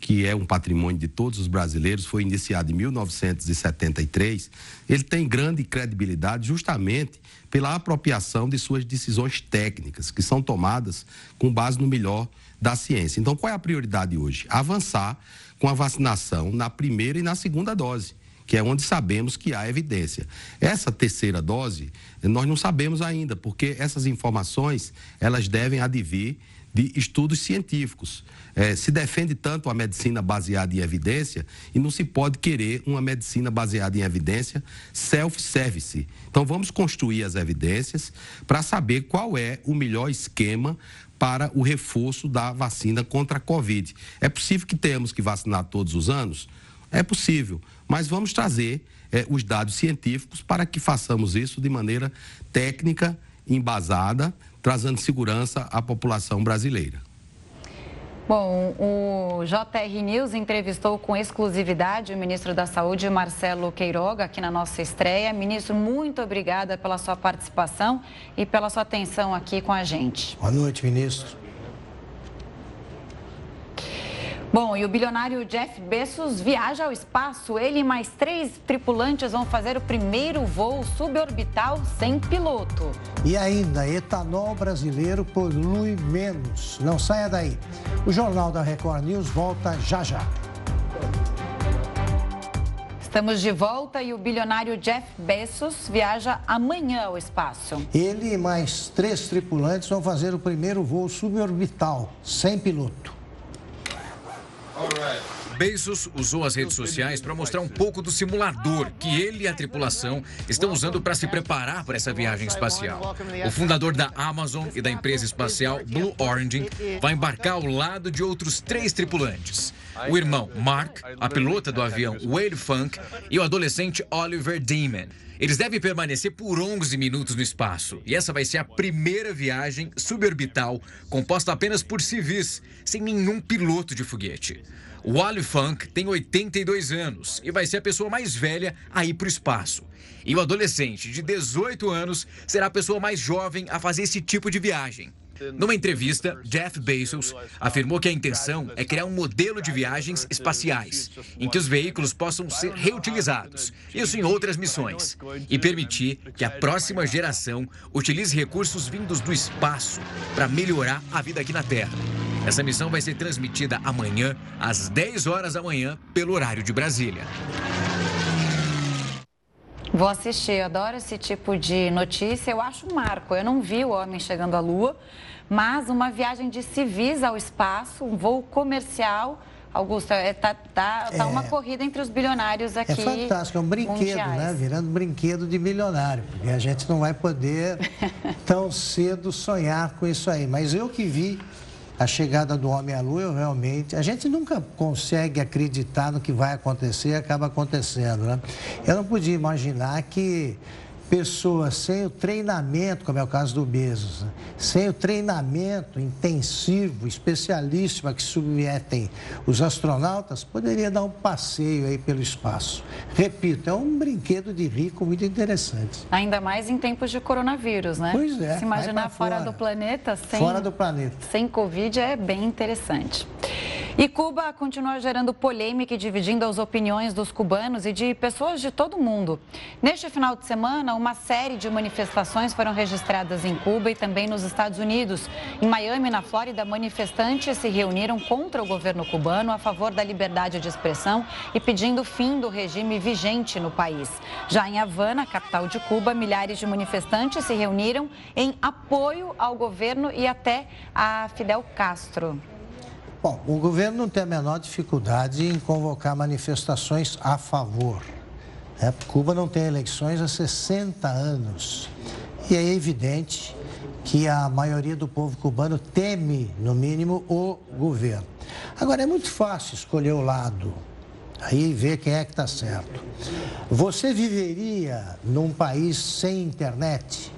[SPEAKER 10] que é um patrimônio de todos os brasileiros, foi iniciado em 1973. Ele tem grande credibilidade justamente pela apropriação de suas decisões técnicas, que são tomadas com base no melhor da ciência. Então, qual é a prioridade hoje? Avançar com a vacinação na primeira e na segunda dose que é onde sabemos que há evidência. Essa terceira dose, nós não sabemos ainda, porque essas informações, elas devem advir de estudos científicos. É, se defende tanto a medicina baseada em evidência e não se pode querer uma medicina baseada em evidência self-service. Então, vamos construir as evidências para saber qual é o melhor esquema para o reforço da vacina contra a Covid. É possível que tenhamos que vacinar todos os anos? É possível, mas vamos trazer é, os dados científicos para que façamos isso de maneira técnica, embasada, trazendo segurança à população brasileira.
[SPEAKER 1] Bom, o JR News entrevistou com exclusividade o ministro da Saúde, Marcelo Queiroga, aqui na nossa estreia. Ministro, muito obrigada pela sua participação e pela sua atenção aqui com a gente.
[SPEAKER 2] Boa noite, ministro.
[SPEAKER 1] Bom, e o bilionário Jeff Bezos viaja ao espaço. Ele e mais três tripulantes vão fazer o primeiro voo suborbital sem piloto.
[SPEAKER 2] E ainda, etanol brasileiro polui menos. Não saia daí. O Jornal da Record News volta já já.
[SPEAKER 1] Estamos de volta e o bilionário Jeff Bezos viaja amanhã ao espaço.
[SPEAKER 2] Ele e mais três tripulantes vão fazer o primeiro voo suborbital, sem piloto. All right.
[SPEAKER 3] Bezos usou as redes sociais para mostrar um pouco do simulador que ele e a tripulação estão usando para se preparar para essa viagem espacial. O fundador da Amazon e da empresa espacial Blue Origin vai embarcar ao lado de outros três tripulantes. O irmão Mark, a pilota do avião Wade Funk e o adolescente Oliver Damon. Eles devem permanecer por 11 minutos no espaço. E essa vai ser a primeira viagem suborbital composta apenas por civis, sem nenhum piloto de foguete. O Wally Funk tem 82 anos e vai ser a pessoa mais velha a ir para o espaço. E o adolescente de 18 anos será a pessoa mais jovem a fazer esse tipo de viagem. Numa entrevista, Jeff Bezos afirmou que a intenção é criar um modelo de viagens espaciais, em que os veículos possam ser reutilizados, isso em outras missões, e permitir que a próxima geração utilize recursos vindos do espaço para melhorar a vida aqui na Terra. Essa missão vai ser transmitida amanhã, às 10 horas da manhã, pelo horário de Brasília.
[SPEAKER 1] Vou assistir, eu adoro esse tipo de notícia. Eu acho um marco. Eu não vi o homem chegando à Lua, mas uma viagem de civis ao espaço, um voo comercial. Augusto, é, tá, tá, tá uma é. corrida entre os bilionários aqui. É
[SPEAKER 2] fantástico, é um brinquedo, mundiais. né? Virando brinquedo de bilionário, porque a gente não vai poder tão cedo sonhar com isso aí. Mas eu que vi a chegada do homem à lua, eu realmente. A gente nunca consegue acreditar no que vai acontecer e acaba acontecendo, né? Eu não podia imaginar que pessoas sem o treinamento, como é o caso do Bezos, né? sem o treinamento intensivo, especialíssimo a que submetem os astronautas, poderia dar um passeio aí pelo espaço. Repito, é um brinquedo de rico muito interessante.
[SPEAKER 1] Ainda mais em tempos de coronavírus, né?
[SPEAKER 2] Pois é.
[SPEAKER 1] Se imaginar fora, fora, do planeta, sem,
[SPEAKER 2] fora do planeta.
[SPEAKER 1] sem Covid é bem interessante. E Cuba continua gerando polêmica e dividindo as opiniões dos cubanos e de pessoas de todo o mundo. Neste final de semana, uma série de manifestações foram registradas em Cuba e também nos Estados Unidos. Em Miami, na Flórida, manifestantes se reuniram contra o governo cubano a favor da liberdade de expressão e pedindo o fim do regime vigente no país. Já em Havana, capital de Cuba, milhares de manifestantes se reuniram em apoio ao governo e até a Fidel Castro.
[SPEAKER 2] Bom, o governo não tem a menor dificuldade em convocar manifestações a favor. Né? Cuba não tem eleições há 60 anos. E é evidente que a maioria do povo cubano teme, no mínimo, o governo. Agora, é muito fácil escolher o lado, aí ver quem é que está certo. Você viveria num país sem internet?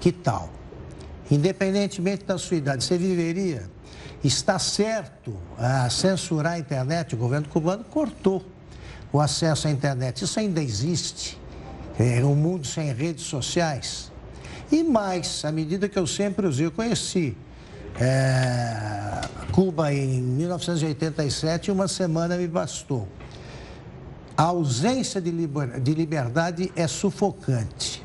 [SPEAKER 2] Que tal? Independentemente da sua idade, você viveria? Está certo a censurar a internet, o governo cubano cortou o acesso à internet. Isso ainda existe. É um mundo sem redes sociais. E mais, à medida que eu sempre usei, eu conheci é, Cuba em 1987 uma semana me bastou. A ausência de liberdade é sufocante.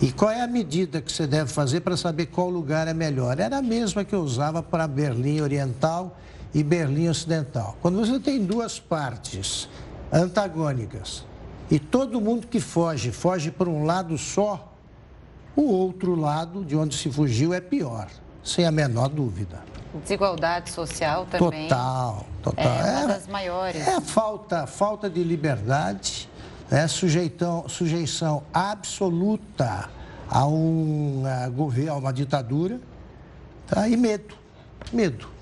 [SPEAKER 2] E qual é a medida que você deve fazer para saber qual lugar é melhor? Era a mesma que eu usava para Berlim Oriental e Berlim Ocidental. Quando você tem duas partes antagônicas e todo mundo que foge, foge por um lado só, o outro lado de onde se fugiu é pior, sem a menor dúvida.
[SPEAKER 1] Desigualdade social também.
[SPEAKER 2] Total, total.
[SPEAKER 1] É uma é, das maiores.
[SPEAKER 2] É falta, falta de liberdade é, sujeitão, sujeição absoluta a um uh, governo, a uma ditadura, tá? e medo, medo.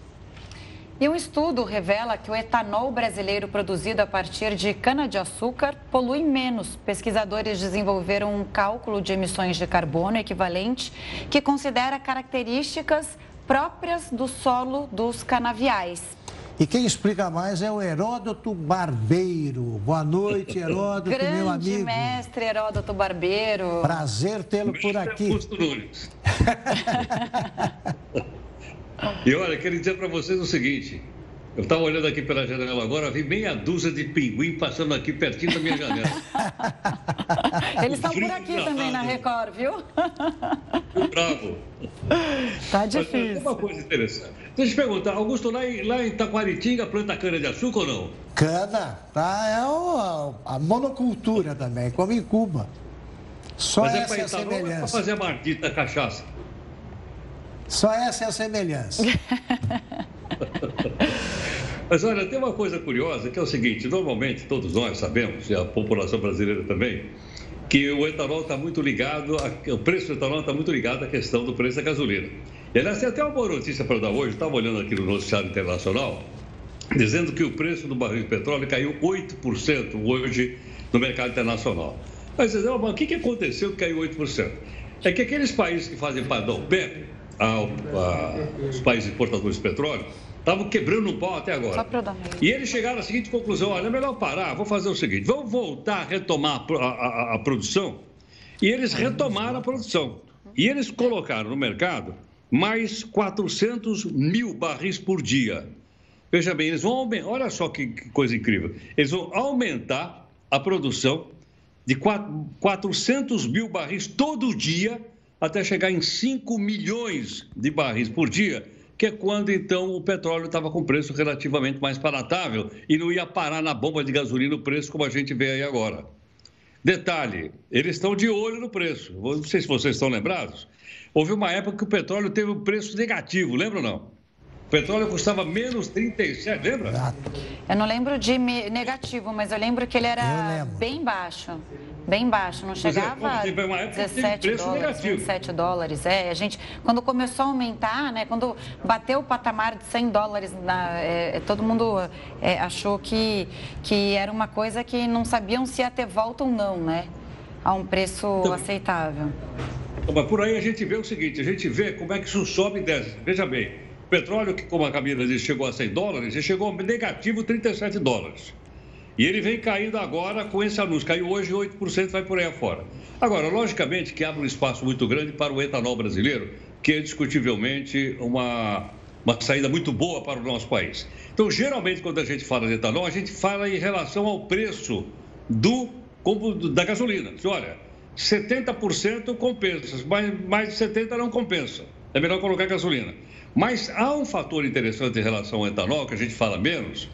[SPEAKER 1] E um estudo revela que o etanol brasileiro produzido a partir de cana-de-açúcar polui menos. Pesquisadores desenvolveram um cálculo de emissões de carbono equivalente que considera características próprias do solo dos canaviais.
[SPEAKER 2] E quem explica mais é o Heródoto Barbeiro. Boa noite, Heródoto,
[SPEAKER 1] Grande
[SPEAKER 2] meu amigo.
[SPEAKER 1] mestre Heródoto Barbeiro.
[SPEAKER 2] Prazer tê-lo por aqui.
[SPEAKER 11] e olha, quero dizer para vocês o seguinte. Eu estava olhando aqui pela janela agora, vi meia dúzia de pinguim passando aqui pertinho da minha janela.
[SPEAKER 1] Eles estão por aqui também na Record, viu?
[SPEAKER 11] Bravo.
[SPEAKER 1] Tá difícil.
[SPEAKER 11] Mas, uma coisa interessante. Deixa eu te perguntar, Augusto, lá em, lá em Taquaritinga planta cana-de-açúcar ou não?
[SPEAKER 2] Cana, tá? É o, a monocultura também, como em Cuba. Só Mas é essa é, é a semelhança. É
[SPEAKER 11] para fazer a mardita cachaça.
[SPEAKER 2] Só essa é a semelhança.
[SPEAKER 11] Mas olha, tem uma coisa curiosa que é o seguinte: normalmente todos nós sabemos, e a população brasileira também, que o etanol está muito ligado, a, o preço do etanol está muito ligado à questão do preço da gasolina. E aliás, tem até uma boa notícia para dar hoje, estava olhando aqui no noticiário internacional, dizendo que o preço do barril de petróleo caiu 8% hoje no mercado internacional. Mas, o que, que aconteceu que caiu 8%? É que aqueles países que fazem parte da OPEP, os países exportadores de petróleo, estavam quebrando um pau até agora. E eles chegaram à seguinte conclusão: olha, é melhor parar, vou fazer o seguinte, vamos voltar a retomar a, a, a produção. E eles retomaram a produção. E eles colocaram no mercado mais 400 mil barris por dia. Veja bem, eles vão aumentar, olha só que, que coisa incrível, eles vão aumentar a produção de 400 mil barris todo dia até chegar em 5 milhões de barris por dia que é quando então o petróleo estava com preço relativamente mais palatável e não ia parar na bomba de gasolina o preço como a gente vê aí agora. Detalhe, eles estão de olho no preço. Não sei se vocês estão lembrados. Houve uma época que o petróleo teve um preço negativo, lembra ou não? O petróleo custava menos 37, lembra?
[SPEAKER 1] Eu não lembro de negativo, mas eu lembro que ele era bem baixo. Bem baixo, não é, chegava a 17 dólares, negativo. 27 dólares. É, a gente, quando começou a aumentar, né, quando bateu o patamar de 100 dólares, na, é, é, todo mundo é, achou que, que era uma coisa que não sabiam se ia ter volta ou não, né? A um preço então, aceitável.
[SPEAKER 11] Mas por aí a gente vê o seguinte, a gente vê como é que isso sobe e desce. Veja bem, o petróleo, que como a Camila disse, chegou a 100 dólares, ele chegou a negativo 37 dólares. E ele vem caindo agora com esse anúncio. Caiu hoje 8%, vai por aí afora. Agora, logicamente que abre um espaço muito grande para o etanol brasileiro, que é discutivelmente uma, uma saída muito boa para o nosso país. Então, geralmente, quando a gente fala de etanol, a gente fala em relação ao preço do, da gasolina. Diz, olha, 70% compensa, mas mais de 70% não compensa. É melhor colocar gasolina. Mas há um fator interessante em relação ao etanol, que a gente fala menos,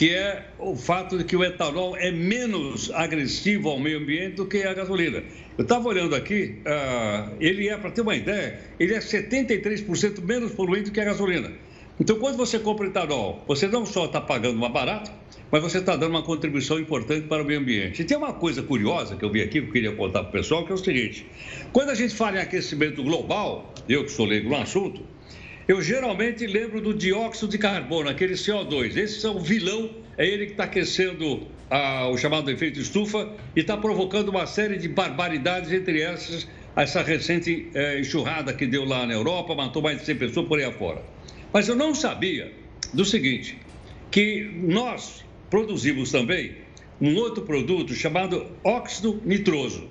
[SPEAKER 11] que é o fato de que o etanol é menos agressivo ao meio ambiente do que a gasolina. Eu estava olhando aqui, uh, ele é, para ter uma ideia, ele é 73% menos poluente que a gasolina. Então, quando você compra etanol, você não só está pagando mais barato, mas você está dando uma contribuição importante para o meio ambiente. E tem uma coisa curiosa que eu vi aqui, que eu queria contar para o pessoal, que é o seguinte: quando a gente fala em aquecimento global, eu que sou leigo no assunto, eu geralmente lembro do dióxido de carbono, aquele CO2. Esse é o vilão, é ele que está aquecendo a, o chamado efeito estufa e está provocando uma série de barbaridades, entre essas, essa recente é, enxurrada que deu lá na Europa, matou mais de 100 pessoas por aí afora. Mas eu não sabia do seguinte, que nós produzimos também um outro produto chamado óxido nitroso.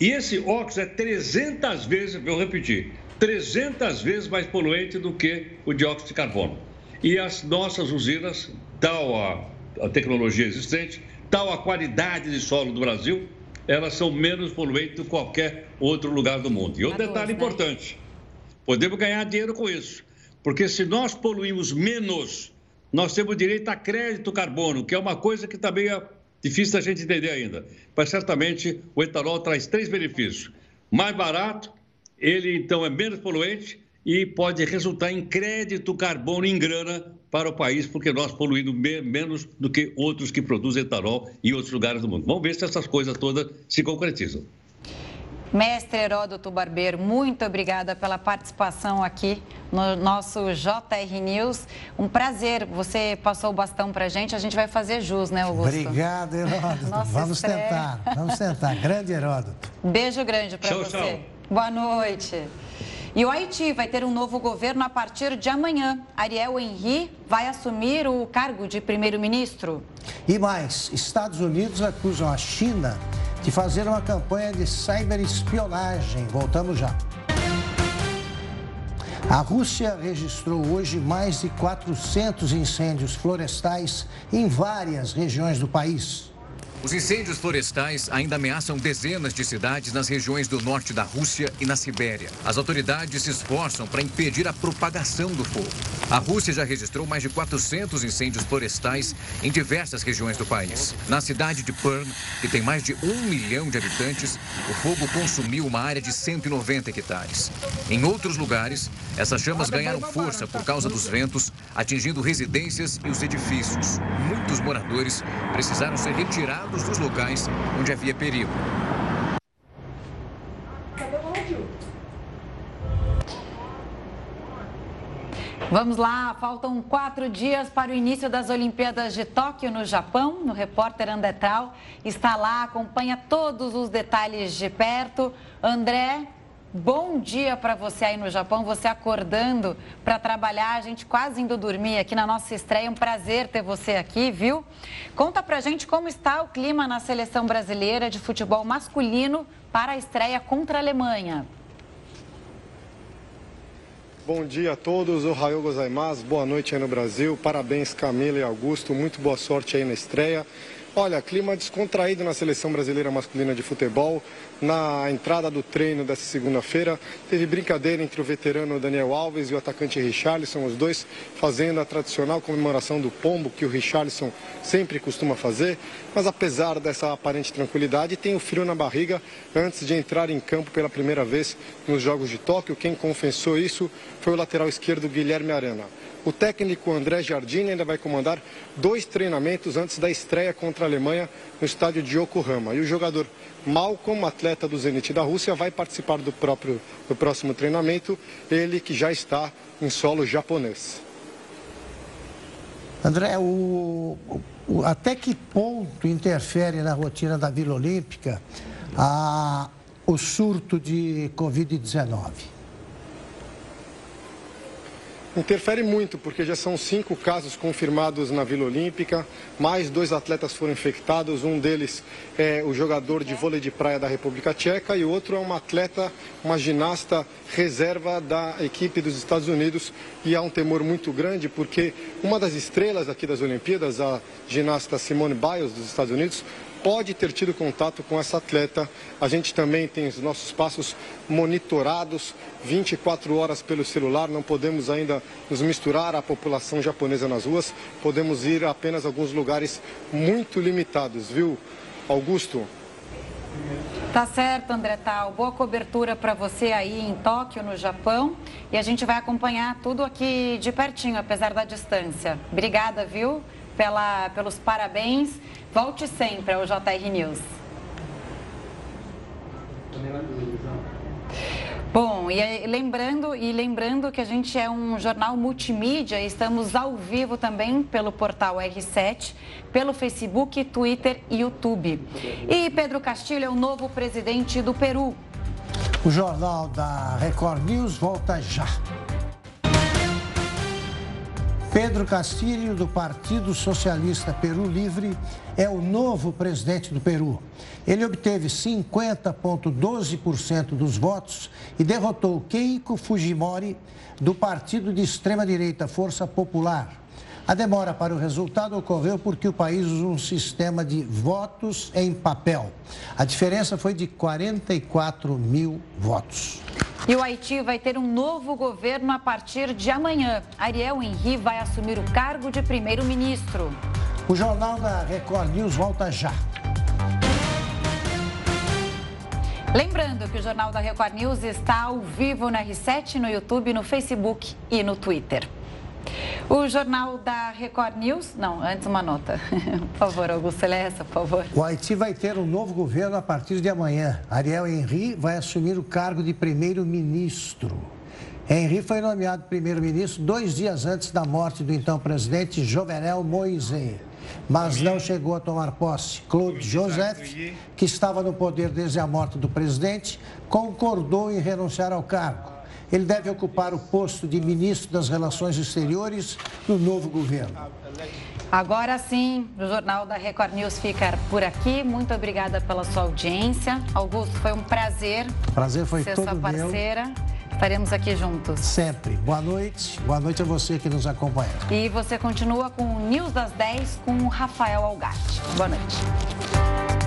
[SPEAKER 11] E esse óxido é 300 vezes, vou repetir, 300 vezes mais poluente do que o dióxido de carbono. E as nossas usinas, tal a, a tecnologia existente, tal a qualidade de solo do Brasil, elas são menos poluentes do que qualquer outro lugar do mundo. E outro detalhe né? importante: podemos ganhar dinheiro com isso, porque se nós poluímos menos, nós temos direito a crédito carbono, que é uma coisa que também é difícil da gente entender ainda. Mas certamente o etanol traz três benefícios: mais barato, ele então é menos poluente e pode resultar em crédito carbono em grana para o país, porque nós poluímos menos do que outros que produzem etanol em outros lugares do mundo. Vamos ver se essas coisas todas se concretizam.
[SPEAKER 1] Mestre Heródoto Barbeiro, muito obrigada pela participação aqui no nosso JR News. Um prazer, você passou o bastão para a gente, a gente vai fazer jus, né, Augusto?
[SPEAKER 2] Obrigado, Heródoto. vamos estreia. tentar, vamos tentar. Grande Heródoto.
[SPEAKER 1] Beijo grande para você. Tchau. Boa noite. E o Haiti vai ter um novo governo a partir de amanhã. Ariel Henry vai assumir o cargo de primeiro-ministro.
[SPEAKER 2] E mais, Estados Unidos acusam a China de fazer uma campanha de cyberespionagem. Voltamos já. A Rússia registrou hoje mais de 400 incêndios florestais em várias regiões do país.
[SPEAKER 3] Os incêndios florestais ainda ameaçam dezenas de cidades nas regiões do norte da Rússia e na Sibéria. As autoridades se esforçam para impedir a propagação do fogo. A Rússia já registrou mais de 400 incêndios florestais em diversas regiões do país. Na cidade de Perm, que tem mais de um milhão de habitantes, o fogo consumiu uma área de 190 hectares. Em outros lugares, essas chamas ganharam força por causa dos ventos, atingindo residências e os edifícios. Muitos moradores precisaram ser retirados afastados dos locais onde havia perigo.
[SPEAKER 1] Vamos lá, faltam quatro dias para o início das Olimpíadas de Tóquio, no Japão. O repórter Andetral está lá, acompanha todos os detalhes de perto. André, Bom dia para você aí no Japão, você acordando para trabalhar, a gente quase indo dormir aqui na nossa estreia. Um prazer ter você aqui, viu? Conta pra gente como está o clima na seleção brasileira de futebol masculino para a estreia contra a Alemanha.
[SPEAKER 12] Bom dia a todos, o Raio gozaimasu, boa noite aí no Brasil, parabéns Camila e Augusto, muito boa sorte aí na estreia. Olha, clima descontraído na seleção brasileira masculina de futebol. Na entrada do treino dessa segunda-feira, teve brincadeira entre o veterano Daniel Alves e o atacante Richarlison, os dois fazendo a tradicional comemoração do pombo que o Richarlison sempre costuma fazer. Mas apesar dessa aparente tranquilidade, tem o frio na barriga antes de entrar em campo pela primeira vez nos Jogos de Tóquio. Quem confessou isso foi o lateral esquerdo Guilherme Arana. O técnico André Jardim ainda vai comandar dois treinamentos antes da estreia contra a Alemanha no estádio de Yokohama. E o jogador Malcolm, atleta do Zenit da Rússia, vai participar do, próprio, do próximo treinamento, ele que já está em solo japonês.
[SPEAKER 2] André, o, o, até que ponto interfere na rotina da Vila Olímpica a, o surto de Covid-19?
[SPEAKER 12] Interfere muito, porque já são cinco casos confirmados na Vila Olímpica, mais dois atletas foram infectados, um deles é o jogador de vôlei de praia da República Tcheca e o outro é uma atleta, uma ginasta reserva da equipe dos Estados Unidos. E há um temor muito grande porque uma das estrelas aqui das Olimpíadas, a ginasta Simone Biles dos Estados Unidos, pode ter tido contato com essa atleta. A gente também tem os nossos passos monitorados 24 horas pelo celular. Não podemos ainda nos misturar à população japonesa nas ruas. Podemos ir a apenas alguns lugares muito limitados, viu, Augusto?
[SPEAKER 1] Tá certo, André Tal. Boa cobertura para você aí em Tóquio, no Japão. E a gente vai acompanhar tudo aqui de pertinho, apesar da distância. Obrigada, viu, pela, pelos parabéns. Volte sempre ao JR News. Bom, e lembrando, e lembrando que a gente é um jornal multimídia, estamos ao vivo também pelo portal R7, pelo Facebook, Twitter e YouTube. E Pedro Castilho é o novo presidente do Peru.
[SPEAKER 2] O jornal da Record News volta já. Pedro Castilho, do Partido Socialista Peru Livre, é o novo presidente do Peru. Ele obteve 50,12% dos votos e derrotou Keiko Fujimori, do partido de extrema-direita Força Popular. A demora para o resultado ocorreu porque o país usa um sistema de votos em papel. A diferença foi de 44 mil votos.
[SPEAKER 1] E o Haiti vai ter um novo governo a partir de amanhã. Ariel Henry vai assumir o cargo de primeiro-ministro.
[SPEAKER 2] O Jornal da Record News volta já.
[SPEAKER 1] Lembrando que o Jornal da Record News está ao vivo no R7, no YouTube, no Facebook e no Twitter. O jornal da Record News. Não, antes uma nota. por favor, Augusto Celeste, por favor.
[SPEAKER 2] O Haiti vai ter um novo governo a partir de amanhã. Ariel Henry vai assumir o cargo de primeiro-ministro. Henry foi nomeado primeiro-ministro dois dias antes da morte do então presidente Jovenel Moisés, mas não chegou a tomar posse. Claude Joseph, que estava no poder desde a morte do presidente, concordou em renunciar ao cargo. Ele deve ocupar o posto de ministro das Relações Exteriores no novo governo.
[SPEAKER 1] Agora sim, o Jornal da Record News fica por aqui. Muito obrigada pela sua audiência. Augusto, foi um prazer.
[SPEAKER 2] Prazer foi
[SPEAKER 1] ser
[SPEAKER 2] todo
[SPEAKER 1] sua parceira.
[SPEAKER 2] meu.
[SPEAKER 1] Estaremos aqui juntos.
[SPEAKER 2] Sempre. Boa noite. Boa noite a você que nos acompanha.
[SPEAKER 1] E você continua com o News das 10 com o Rafael Algatti. Boa noite.